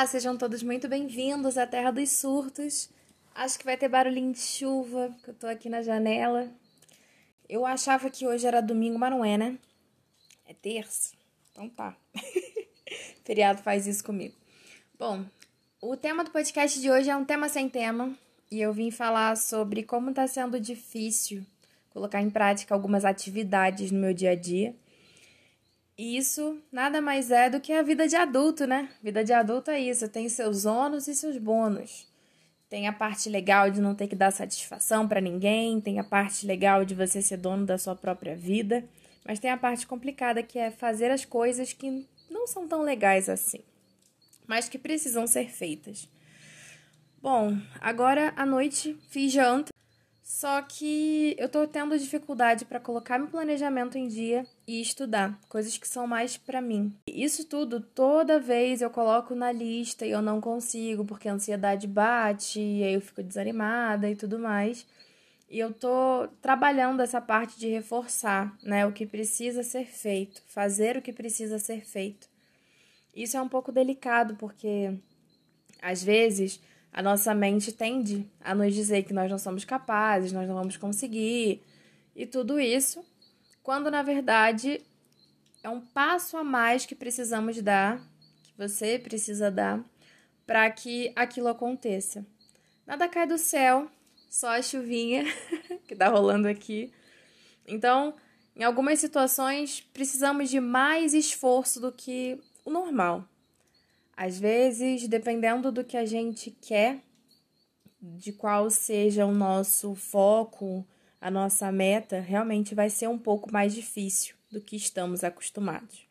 Olá, sejam todos muito bem-vindos à Terra dos Surtos. Acho que vai ter barulhinho de chuva, que eu tô aqui na janela. Eu achava que hoje era domingo, mas não é, né? É terça. Então tá. Feriado faz isso comigo. Bom, o tema do podcast de hoje é um tema sem tema. E eu vim falar sobre como tá sendo difícil colocar em prática algumas atividades no meu dia a dia e isso nada mais é do que a vida de adulto, né? Vida de adulto é isso, tem seus ônus e seus bônus. Tem a parte legal de não ter que dar satisfação para ninguém, tem a parte legal de você ser dono da sua própria vida, mas tem a parte complicada que é fazer as coisas que não são tão legais assim, mas que precisam ser feitas. Bom, agora à noite fiz janta só que eu tô tendo dificuldade para colocar meu planejamento em dia e estudar, coisas que são mais para mim. Isso tudo toda vez eu coloco na lista e eu não consigo porque a ansiedade bate e aí eu fico desanimada e tudo mais. E eu tô trabalhando essa parte de reforçar, né, o que precisa ser feito, fazer o que precisa ser feito. Isso é um pouco delicado porque às vezes a nossa mente tende a nos dizer que nós não somos capazes, nós não vamos conseguir e tudo isso, quando na verdade é um passo a mais que precisamos dar, que você precisa dar, para que aquilo aconteça. Nada cai do céu, só a chuvinha que tá rolando aqui. Então, em algumas situações, precisamos de mais esforço do que o normal. Às vezes, dependendo do que a gente quer, de qual seja o nosso foco, a nossa meta, realmente vai ser um pouco mais difícil do que estamos acostumados.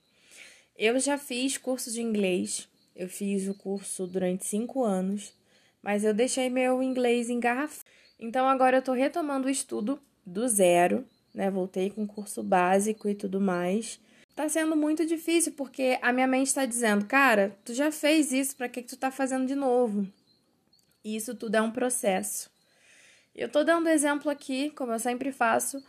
Eu já fiz curso de inglês, eu fiz o curso durante cinco anos, mas eu deixei meu inglês engarrafado. Então agora eu estou retomando o estudo do zero, né? Voltei com curso básico e tudo mais tá sendo muito difícil, porque a minha mente está dizendo, cara, tu já fez isso, para que, que tu tá fazendo de novo? E isso tudo é um processo. Eu tô dando exemplo aqui, como eu sempre faço,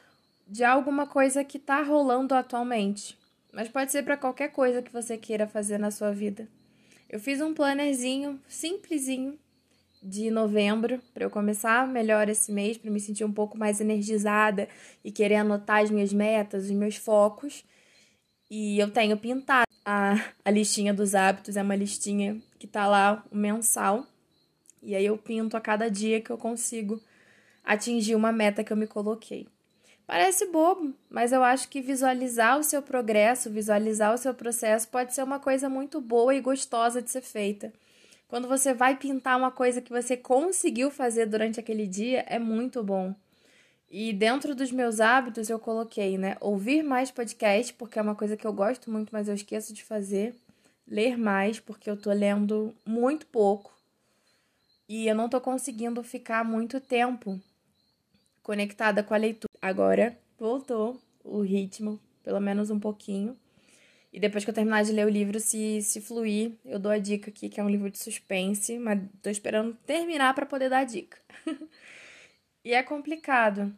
de alguma coisa que tá rolando atualmente. Mas pode ser para qualquer coisa que você queira fazer na sua vida. Eu fiz um plannerzinho simplesinho de novembro para eu começar melhor esse mês, para me sentir um pouco mais energizada e querer anotar as minhas metas, os meus focos. E eu tenho pintado a, a listinha dos hábitos, é uma listinha que tá lá mensal. E aí eu pinto a cada dia que eu consigo atingir uma meta que eu me coloquei. Parece bobo, mas eu acho que visualizar o seu progresso, visualizar o seu processo pode ser uma coisa muito boa e gostosa de ser feita. Quando você vai pintar uma coisa que você conseguiu fazer durante aquele dia, é muito bom. E dentro dos meus hábitos eu coloquei, né, ouvir mais podcast, porque é uma coisa que eu gosto muito, mas eu esqueço de fazer. Ler mais, porque eu tô lendo muito pouco. E eu não tô conseguindo ficar muito tempo conectada com a leitura. Agora voltou o ritmo, pelo menos um pouquinho. E depois que eu terminar de ler o livro, se, se fluir, eu dou a dica aqui, que é um livro de suspense, mas tô esperando terminar para poder dar a dica. E é complicado,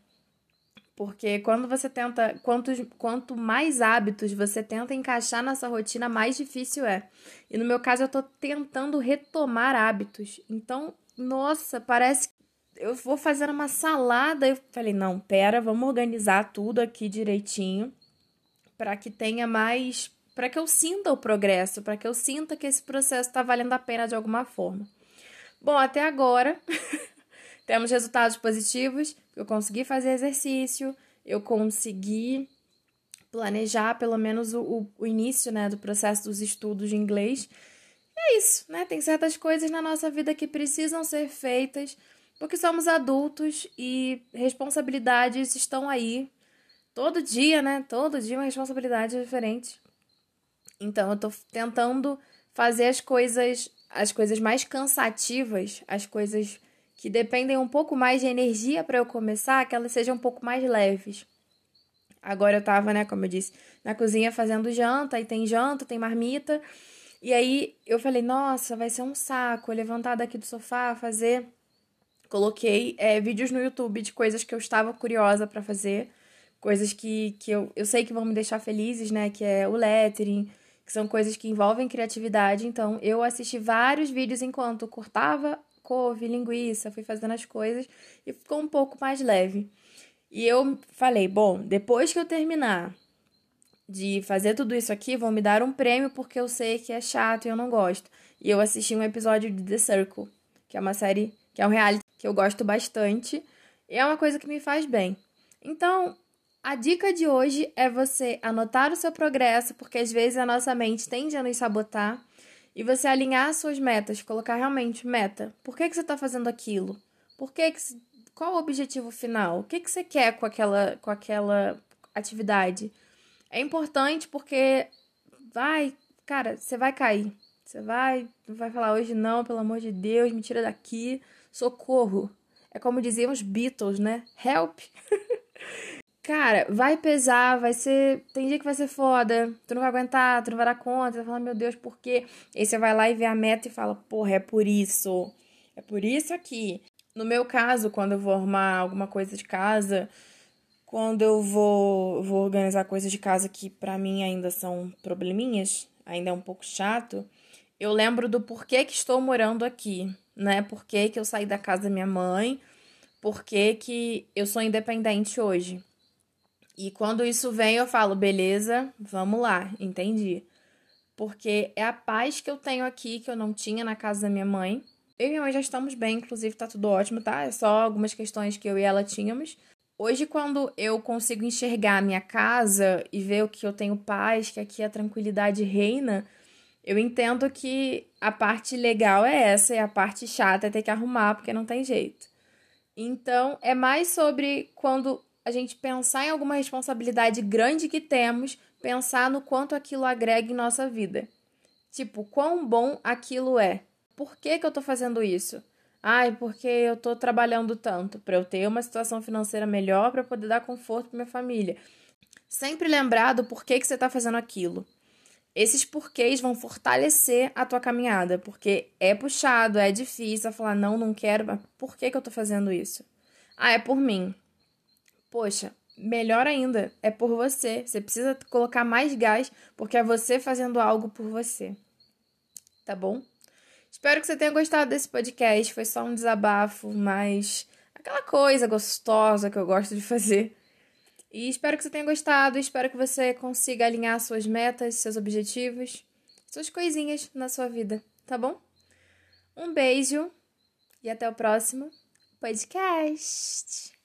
porque quando você tenta, quanto, quanto mais hábitos você tenta encaixar nessa rotina, mais difícil é. E no meu caso, eu tô tentando retomar hábitos. Então, nossa, parece que eu vou fazendo uma salada. Eu falei, não, pera, vamos organizar tudo aqui direitinho para que tenha mais. para que eu sinta o progresso, para que eu sinta que esse processo está valendo a pena de alguma forma. Bom, até agora. Temos resultados positivos, eu consegui fazer exercício, eu consegui planejar pelo menos o, o, início né, do processo dos estudos de inglês. É isso, né? Tem certas coisas na nossa vida que precisam ser feitas porque somos adultos e responsabilidades estão aí. Todo dia, né? Todo dia uma responsabilidade diferente. Então eu tô tentando fazer as coisas, as coisas mais cansativas, as coisas que dependem um pouco mais de energia para eu começar, que elas sejam um pouco mais leves. Agora eu tava, né, como eu disse, na cozinha fazendo janta, e tem janta, tem marmita. E aí eu falei, nossa, vai ser um saco levantar daqui do sofá, fazer. Coloquei é, vídeos no YouTube de coisas que eu estava curiosa para fazer, coisas que, que eu, eu sei que vão me deixar felizes, né? Que é o lettering, que são coisas que envolvem criatividade. Então, eu assisti vários vídeos enquanto cortava couve, linguiça, fui fazendo as coisas e ficou um pouco mais leve. E eu falei, bom, depois que eu terminar de fazer tudo isso aqui, vão me dar um prêmio porque eu sei que é chato e eu não gosto. E eu assisti um episódio de The Circle, que é uma série, que é um reality que eu gosto bastante. E é uma coisa que me faz bem. Então, a dica de hoje é você anotar o seu progresso, porque às vezes a nossa mente tende a nos sabotar, e você alinhar suas metas, colocar realmente meta. Por que, que você está fazendo aquilo? Por que, que qual o objetivo final? O que, que você quer com aquela, com aquela atividade? É importante porque vai, cara, você vai cair. Você vai, vai falar hoje não, pelo amor de Deus, me tira daqui, socorro. É como diziam os Beatles, né? Help. Cara, vai pesar, vai ser. Tem dia que vai ser foda, tu não vai aguentar, tu não vai dar conta, tu vai falar, meu Deus, por quê? Aí você vai lá e vê a meta e fala, porra, é por isso. É por isso aqui. No meu caso, quando eu vou arrumar alguma coisa de casa, quando eu vou, vou organizar coisas de casa que para mim ainda são probleminhas, ainda é um pouco chato, eu lembro do porquê que estou morando aqui, né? Por que eu saí da casa da minha mãe, por que eu sou independente hoje. E quando isso vem, eu falo, beleza, vamos lá, entendi. Porque é a paz que eu tenho aqui que eu não tinha na casa da minha mãe. Eu e minha mãe já estamos bem, inclusive tá tudo ótimo, tá? É só algumas questões que eu e ela tínhamos. Hoje, quando eu consigo enxergar a minha casa e ver o que eu tenho paz, que aqui a tranquilidade reina, eu entendo que a parte legal é essa e a parte chata é ter que arrumar porque não tem jeito. Então, é mais sobre quando a gente pensar em alguma responsabilidade grande que temos, pensar no quanto aquilo agrega em nossa vida. Tipo, quão bom aquilo é. Por que, que eu tô fazendo isso? Ai, porque eu tô trabalhando tanto para eu ter uma situação financeira melhor para poder dar conforto para minha família. Sempre lembrar do porquê que você tá fazendo aquilo. Esses porquês vão fortalecer a tua caminhada, porque é puxado, é difícil a falar não, não quero, mas por que que eu tô fazendo isso? Ah, é por mim. Poxa, melhor ainda, é por você. Você precisa colocar mais gás, porque é você fazendo algo por você. Tá bom? Espero que você tenha gostado desse podcast. Foi só um desabafo, mas aquela coisa gostosa que eu gosto de fazer. E espero que você tenha gostado. Espero que você consiga alinhar suas metas, seus objetivos, suas coisinhas na sua vida, tá bom? Um beijo e até o próximo podcast.